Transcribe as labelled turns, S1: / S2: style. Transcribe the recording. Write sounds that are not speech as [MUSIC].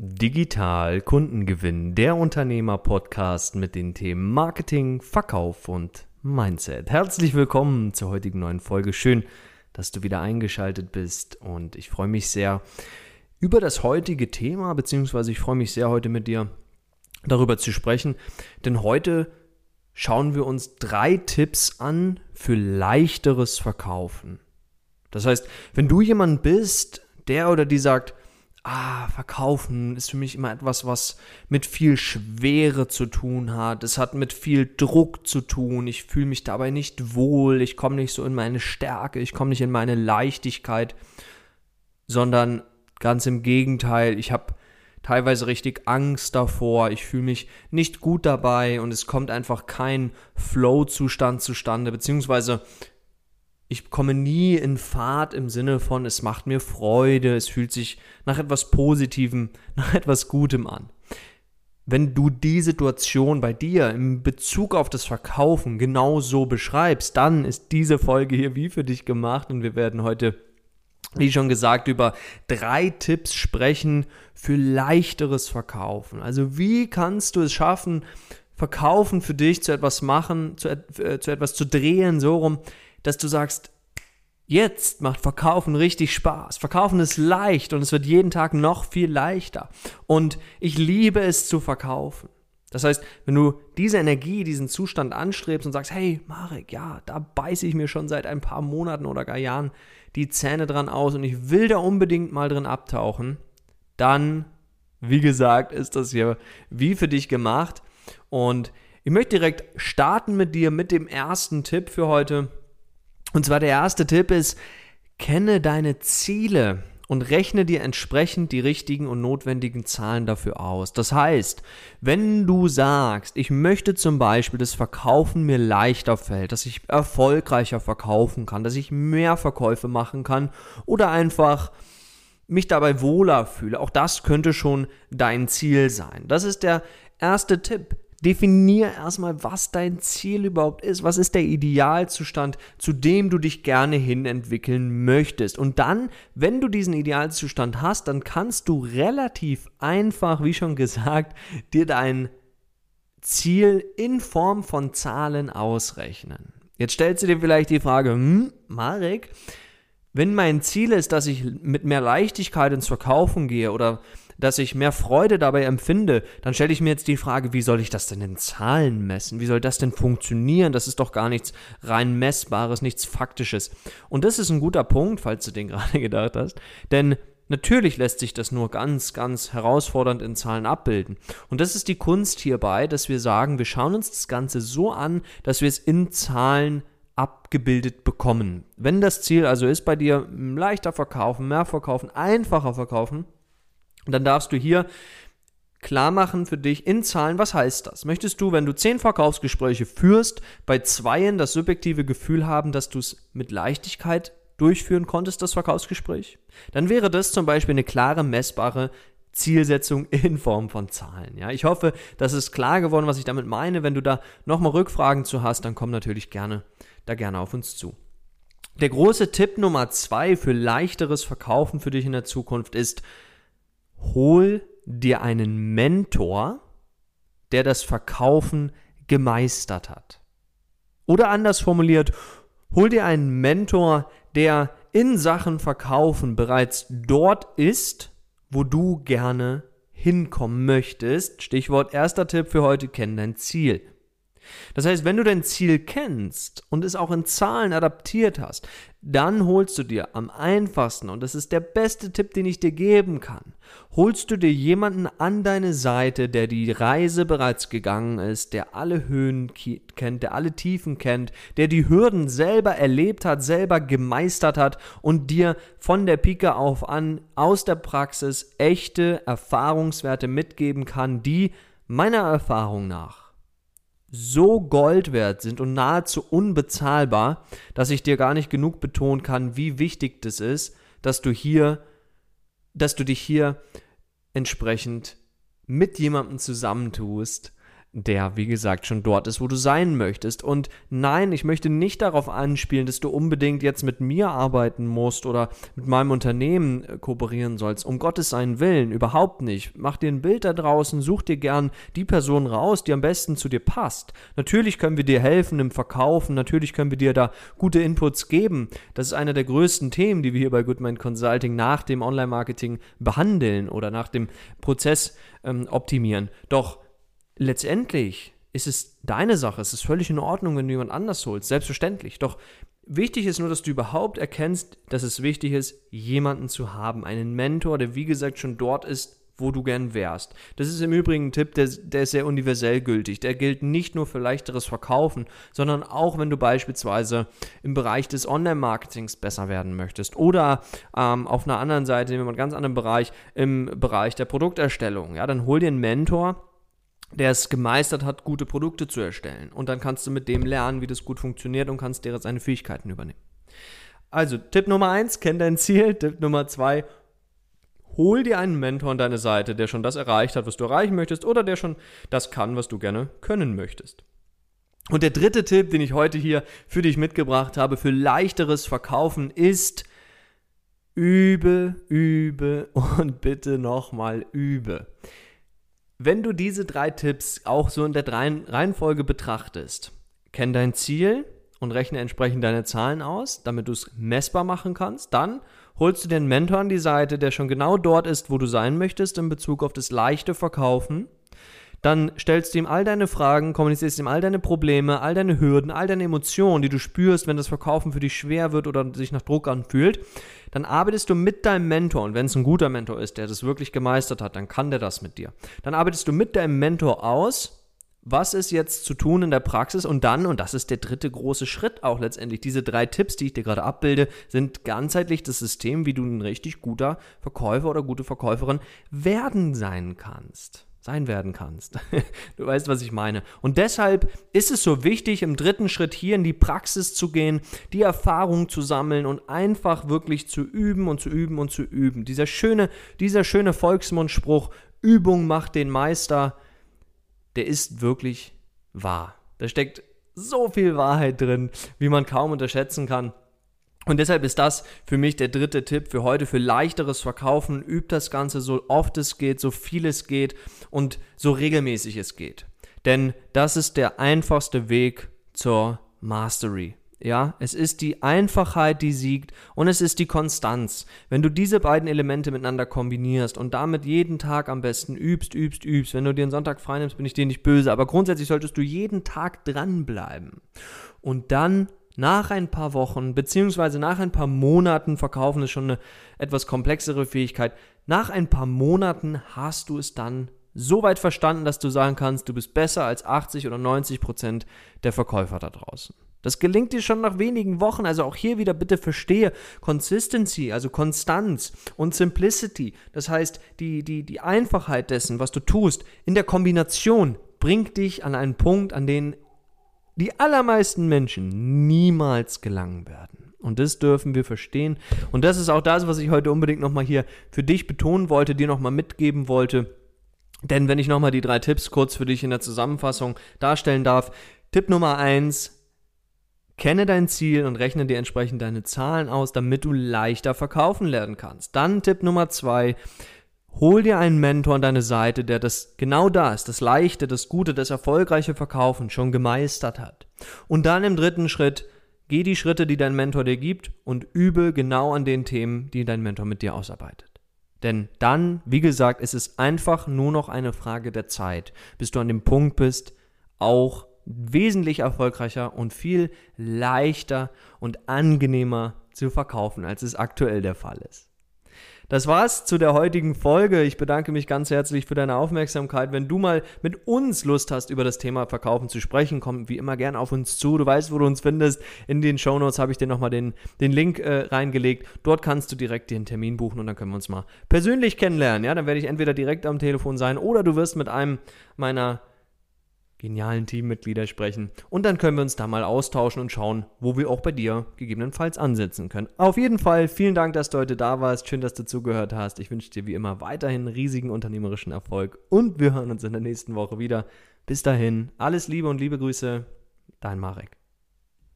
S1: Digital Kundengewinn, der Unternehmer-Podcast mit den Themen Marketing, Verkauf und Mindset. Herzlich willkommen zur heutigen neuen Folge. Schön, dass du wieder eingeschaltet bist und ich freue mich sehr über das heutige Thema, beziehungsweise ich freue mich sehr heute mit dir darüber zu sprechen, denn heute schauen wir uns drei Tipps an für leichteres Verkaufen. Das heißt, wenn du jemand bist, der oder die sagt, ah, verkaufen ist für mich immer etwas, was mit viel Schwere zu tun hat. Es hat mit viel Druck zu tun. Ich fühle mich dabei nicht wohl. Ich komme nicht so in meine Stärke. Ich komme nicht in meine Leichtigkeit, sondern ganz im Gegenteil. Ich habe teilweise richtig Angst davor. Ich fühle mich nicht gut dabei und es kommt einfach kein Flow-Zustand zustande, beziehungsweise ich komme nie in Fahrt im Sinne von, es macht mir Freude, es fühlt sich nach etwas Positivem, [LAUGHS] nach etwas Gutem an. Wenn du die Situation bei dir in Bezug auf das Verkaufen genau so beschreibst, dann ist diese Folge hier wie für dich gemacht und wir werden heute, wie schon gesagt, über drei Tipps sprechen für leichteres Verkaufen. Also wie kannst du es schaffen, Verkaufen für dich zu etwas machen, zu, äh, zu etwas zu drehen, so rum, dass du sagst, Jetzt macht Verkaufen richtig Spaß. Verkaufen ist leicht und es wird jeden Tag noch viel leichter. Und ich liebe es zu verkaufen. Das heißt, wenn du diese Energie, diesen Zustand anstrebst und sagst, hey, Marek, ja, da beiße ich mir schon seit ein paar Monaten oder gar Jahren die Zähne dran aus und ich will da unbedingt mal drin abtauchen, dann, wie gesagt, ist das hier wie für dich gemacht. Und ich möchte direkt starten mit dir mit dem ersten Tipp für heute. Und zwar der erste Tipp ist, kenne deine Ziele und rechne dir entsprechend die richtigen und notwendigen Zahlen dafür aus. Das heißt, wenn du sagst, ich möchte zum Beispiel, dass Verkaufen mir leichter fällt, dass ich erfolgreicher verkaufen kann, dass ich mehr Verkäufe machen kann oder einfach mich dabei wohler fühle, auch das könnte schon dein Ziel sein. Das ist der erste Tipp. Definier erstmal, was dein Ziel überhaupt ist. Was ist der Idealzustand, zu dem du dich gerne hin entwickeln möchtest? Und dann, wenn du diesen Idealzustand hast, dann kannst du relativ einfach, wie schon gesagt, dir dein Ziel in Form von Zahlen ausrechnen. Jetzt stellst du dir vielleicht die Frage, hm, Marek, wenn mein Ziel ist, dass ich mit mehr Leichtigkeit ins Verkaufen gehe oder dass ich mehr Freude dabei empfinde, dann stelle ich mir jetzt die Frage, wie soll ich das denn in Zahlen messen? Wie soll das denn funktionieren? Das ist doch gar nichts rein messbares, nichts faktisches. Und das ist ein guter Punkt, falls du den [LAUGHS] gerade gedacht hast, denn Natürlich lässt sich das nur ganz, ganz herausfordernd in Zahlen abbilden. Und das ist die Kunst hierbei, dass wir sagen, wir schauen uns das Ganze so an, dass wir es in Zahlen abgebildet bekommen. Wenn das Ziel also ist bei dir leichter verkaufen, mehr verkaufen, einfacher verkaufen, dann darfst du hier klar machen für dich in Zahlen, was heißt das? Möchtest du, wenn du zehn Verkaufsgespräche führst, bei zweien das subjektive Gefühl haben, dass du es mit Leichtigkeit durchführen konntest, das Verkaufsgespräch? Dann wäre das zum Beispiel eine klare, messbare Zielsetzung in Form von Zahlen. Ja, ich hoffe, das ist klar geworden, was ich damit meine. Wenn du da nochmal Rückfragen zu hast, dann komm natürlich gerne da gerne auf uns zu. Der große Tipp Nummer zwei für leichteres Verkaufen für dich in der Zukunft ist, hol dir einen Mentor, der das Verkaufen gemeistert hat. Oder anders formuliert, hol dir einen Mentor, der in Sachen Verkaufen bereits dort ist, wo du gerne hinkommen möchtest. Stichwort erster Tipp für heute, kenn dein Ziel. Das heißt, wenn du dein Ziel kennst und es auch in Zahlen adaptiert hast, dann holst du dir am einfachsten, und das ist der beste Tipp, den ich dir geben kann, holst du dir jemanden an deine Seite, der die Reise bereits gegangen ist, der alle Höhen kennt, der alle Tiefen kennt, der die Hürden selber erlebt hat, selber gemeistert hat und dir von der Pike auf an aus der Praxis echte Erfahrungswerte mitgeben kann, die meiner Erfahrung nach so Gold wert sind und nahezu unbezahlbar, dass ich dir gar nicht genug betonen kann, wie wichtig das ist, dass du hier, dass du dich hier entsprechend mit jemandem zusammentust, der, wie gesagt, schon dort ist, wo du sein möchtest. Und nein, ich möchte nicht darauf anspielen, dass du unbedingt jetzt mit mir arbeiten musst oder mit meinem Unternehmen äh, kooperieren sollst. Um Gottes seinen Willen, überhaupt nicht. Mach dir ein Bild da draußen, such dir gern die Person raus, die am besten zu dir passt. Natürlich können wir dir helfen im Verkaufen, natürlich können wir dir da gute Inputs geben. Das ist einer der größten Themen, die wir hier bei Goodman Consulting nach dem Online-Marketing behandeln oder nach dem Prozess ähm, optimieren. Doch letztendlich ist es deine Sache. Es ist völlig in Ordnung, wenn du jemand anders holst. Selbstverständlich. Doch wichtig ist nur, dass du überhaupt erkennst, dass es wichtig ist, jemanden zu haben. Einen Mentor, der wie gesagt schon dort ist, wo du gern wärst. Das ist im Übrigen ein Tipp, der, der ist sehr universell gültig. Der gilt nicht nur für leichteres Verkaufen, sondern auch, wenn du beispielsweise im Bereich des Online-Marketings besser werden möchtest oder ähm, auf einer anderen Seite, in einem ganz anderen Bereich, im Bereich der Produkterstellung. Ja, dann hol dir einen Mentor, der es gemeistert hat, gute Produkte zu erstellen. Und dann kannst du mit dem lernen, wie das gut funktioniert und kannst dir seine Fähigkeiten übernehmen. Also, Tipp Nummer eins, kenn dein Ziel. Tipp Nummer zwei, hol dir einen Mentor an deine Seite, der schon das erreicht hat, was du erreichen möchtest, oder der schon das kann, was du gerne können möchtest. Und der dritte Tipp, den ich heute hier für dich mitgebracht habe, für leichteres Verkaufen, ist, übe, übe und bitte nochmal übe. Wenn du diese drei Tipps auch so in der Reihenfolge betrachtest, kenn dein Ziel und rechne entsprechend deine Zahlen aus, damit du es messbar machen kannst, dann holst du einen Mentor an die Seite, der schon genau dort ist, wo du sein möchtest in Bezug auf das leichte Verkaufen dann stellst du ihm all deine Fragen, kommunizierst ihm all deine Probleme, all deine Hürden, all deine Emotionen, die du spürst, wenn das Verkaufen für dich schwer wird oder sich nach Druck anfühlt. Dann arbeitest du mit deinem Mentor und wenn es ein guter Mentor ist, der das wirklich gemeistert hat, dann kann der das mit dir. Dann arbeitest du mit deinem Mentor aus, was ist jetzt zu tun in der Praxis und dann, und das ist der dritte große Schritt auch letztendlich, diese drei Tipps, die ich dir gerade abbilde, sind ganzheitlich das System, wie du ein richtig guter Verkäufer oder gute Verkäuferin werden sein kannst sein werden kannst. [LAUGHS] du weißt, was ich meine. Und deshalb ist es so wichtig, im dritten Schritt hier in die Praxis zu gehen, die Erfahrung zu sammeln und einfach wirklich zu üben und zu üben und zu üben. Dieser schöne, dieser schöne Volksmundspruch, Übung macht den Meister, der ist wirklich wahr. Da steckt so viel Wahrheit drin, wie man kaum unterschätzen kann. Und deshalb ist das für mich der dritte Tipp für heute für leichteres Verkaufen. Übt das Ganze so oft es geht, so viel es geht und so regelmäßig es geht. Denn das ist der einfachste Weg zur Mastery. Ja, es ist die Einfachheit, die siegt und es ist die Konstanz. Wenn du diese beiden Elemente miteinander kombinierst und damit jeden Tag am besten übst, übst, übst, wenn du dir einen Sonntag frei bin ich dir nicht böse, aber grundsätzlich solltest du jeden Tag dranbleiben. Und dann nach ein paar Wochen beziehungsweise nach ein paar Monaten verkaufen ist schon eine etwas komplexere Fähigkeit. Nach ein paar Monaten hast du es dann so weit verstanden, dass du sagen kannst, du bist besser als 80 oder 90 Prozent der Verkäufer da draußen. Das gelingt dir schon nach wenigen Wochen. Also auch hier wieder bitte verstehe Consistency, also Konstanz und Simplicity. Das heißt, die, die, die Einfachheit dessen, was du tust, in der Kombination bringt dich an einen Punkt, an den die allermeisten Menschen niemals gelangen werden. Und das dürfen wir verstehen. Und das ist auch das, was ich heute unbedingt nochmal hier für dich betonen wollte, dir nochmal mitgeben wollte. Denn wenn ich nochmal die drei Tipps kurz für dich in der Zusammenfassung darstellen darf. Tipp Nummer eins, Kenne dein Ziel und rechne dir entsprechend deine Zahlen aus, damit du leichter verkaufen lernen kannst. Dann Tipp Nummer zwei, Hol dir einen Mentor an deine Seite, der das genau das, das leichte, das gute, das erfolgreiche Verkaufen schon gemeistert hat. Und dann im dritten Schritt, geh die Schritte, die dein Mentor dir gibt und übe genau an den Themen, die dein Mentor mit dir ausarbeitet. Denn dann, wie gesagt, ist es einfach nur noch eine Frage der Zeit, bis du an dem Punkt bist, auch wesentlich erfolgreicher und viel leichter und angenehmer zu verkaufen, als es aktuell der Fall ist. Das war's zu der heutigen Folge. Ich bedanke mich ganz herzlich für deine Aufmerksamkeit. Wenn du mal mit uns Lust hast, über das Thema Verkaufen zu sprechen, komm wie immer gerne auf uns zu. Du weißt, wo du uns findest. In den Shownotes habe ich dir nochmal den, den Link äh, reingelegt. Dort kannst du direkt den Termin buchen und dann können wir uns mal persönlich kennenlernen. Ja, dann werde ich entweder direkt am Telefon sein oder du wirst mit einem meiner genialen Teammitglieder sprechen. Und dann können wir uns da mal austauschen und schauen, wo wir auch bei dir gegebenenfalls ansetzen können. Auf jeden Fall vielen Dank, dass du heute da warst. Schön, dass du zugehört hast. Ich wünsche dir wie immer weiterhin riesigen unternehmerischen Erfolg und wir hören uns in der nächsten Woche wieder. Bis dahin, alles Liebe und liebe Grüße, dein Marek.